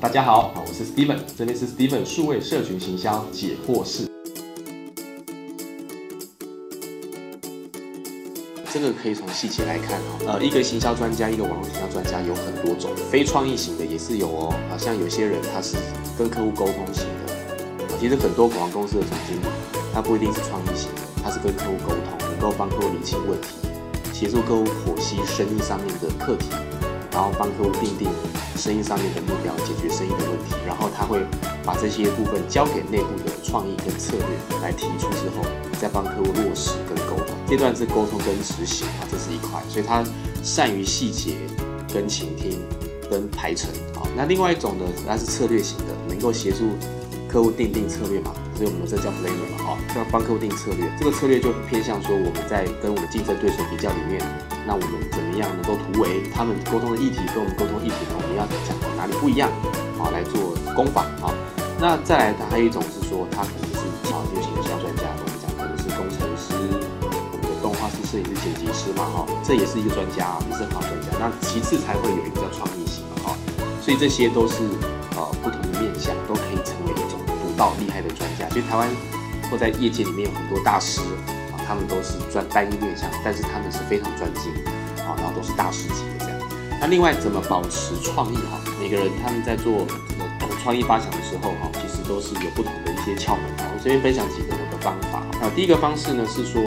大家好，我是 Steven，这里是 Steven 数位社群行销解惑室。这个可以从细节来看哦，呃，一个行销专家，一个网络行销专家有很多种，非创意型的也是有哦，好像有些人他是跟客户沟通型的，其实很多广告公司的总经理，他不一定是创意型的，他是跟客户沟通，能够帮客户理清问题，协助客户剖析生意上面的课题。然后帮客户定定生意上面的目标，解决生意的问题，然后他会把这些部分交给内部的创意跟策略来提出之后，再帮客户落实跟沟通。这段是沟通跟执行啊，这是一块，所以他善于细节跟倾听跟排程啊。那另外一种呢，它是策略型的，能够协助客户定定策略嘛，所以我们这叫 planner 嘛，哈，要帮客户定策略。这个策略就偏向说我们在跟我们竞争对手比较里面。那我们怎么样能够突围？他们沟通的议题跟我们沟通议题呢？我们要讲的哪里不一样？好，来做攻防啊。那再来，还有一种是说，他可能是啊，有请的销专家，我们讲可能是工程师，我们的动画师、摄影师、剪辑师嘛，哈，这也是一个专家啊，也是好专家。那其次才会有一个叫创意型的哈，所以这些都是呃不同的面向，都可以成为一种独到厉害的所以台湾或在业界里面有很多大师啊。他们都是专单一面向，但是他们是非常专精，啊，然后都是大师级的这样。那另外怎么保持创意哈？每个人他们在做创意发想的时候哈，其实都是有不同的一些窍门。我这边分享几个我的方法那。第一个方式呢是说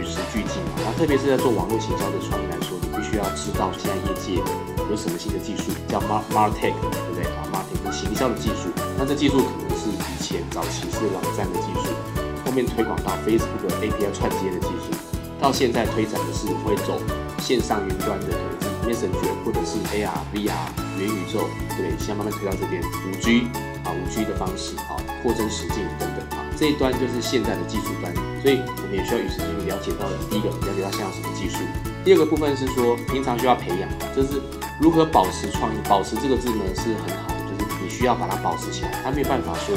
与时俱进啊，那特别是在做网络行销的创意来说，你必须要知道现在业界有什么新的技术，叫 mar martech，对不对啊？martech 行销的技术，那这技术可能是前早期是网站的技术。后面推广到 Facebook 的 API 串接的技术，到现在推展的是会走线上云端的，可能是 Messenger 或者是 AR、VR 元宇宙，对，现在慢慢推到这边五 G 啊，五 G 的方式啊，扩增实境等等啊，这一端就是现在的技术端，所以我们也需要与时俱进，了解到的第一个了解到现在什么技术，第二个部分是说平常需要培养，就是如何保持创意，保持这个字呢是很好。需要把它保持起来，他没有办法说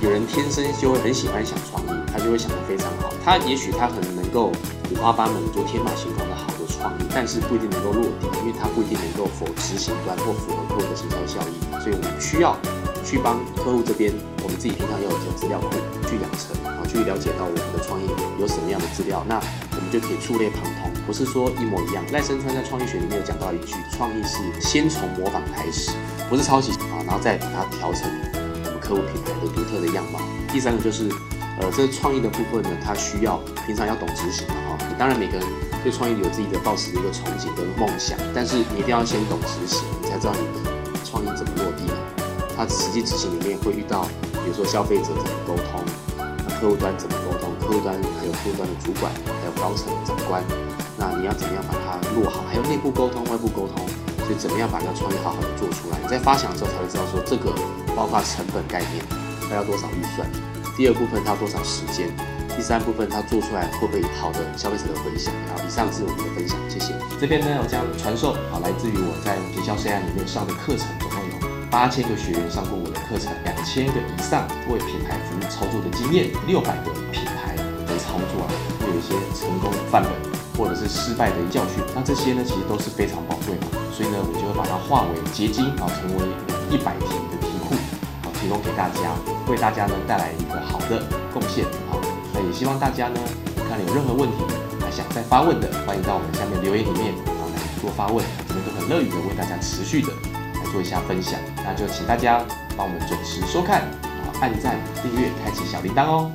有人天生就会很喜欢想创意，他就会想得非常好。他也许他很能够五花八门做天马行空的好的创意，但是不一定能够落地，因为他不一定能够否执行端或符合客户的行销效益。所以我们需要去帮客户这边，我们自己平常要有资料库去养成，啊，去了解到我们的创意有什么样的资料，那我们就可以触类旁通，不是说一模一样。赖声川在创意学里面有讲到一句，创意是先从模仿开始。不是抄袭啊，然后再把它调成我们客户品牌的独特的样貌。第三个就是，呃，这个创意的部分呢，它需要平常要懂执行的哈。当然每个人对创意有自己的抱持的一个憧憬跟梦想，但是你一定要先懂执行，你才知道你的创意怎么落地。它实际执行里面会遇到，比如说消费者怎么沟通，那客户端怎么沟通，客户端还有客户端的主管，还有高层长官，那你要怎么样把它落好？还有内部沟通、外部沟通。所以怎么样把这个创意好好的做出来？你在发想的时候才会知道说这个包括成本概念，它要多少预算？第二部分它要多少时间？第三部分它做出来会不会好的消费者的回响？好，以上是我们的分享，谢谢。这边呢，我将传授好来自于我在学校 CI 里面上的课程，总共有八千个学员上过我的课程，两千个以上为品牌服务操作的经验，六百个品牌的操作啊，会有一些成功的范本。或者是失败的教训，那这些呢，其实都是非常宝贵的，所以呢，我就会把它化为结晶啊，成为一百题的题库啊，提供给大家，为大家呢带来一个好的贡献啊。那也希望大家呢，看有任何问题还想再发问的，欢迎到我们下面留言里面啊来做发问，我们都很乐意的为大家持续的做一下分享。那就请大家帮我们准时收看啊，按赞、订阅、开启小铃铛哦。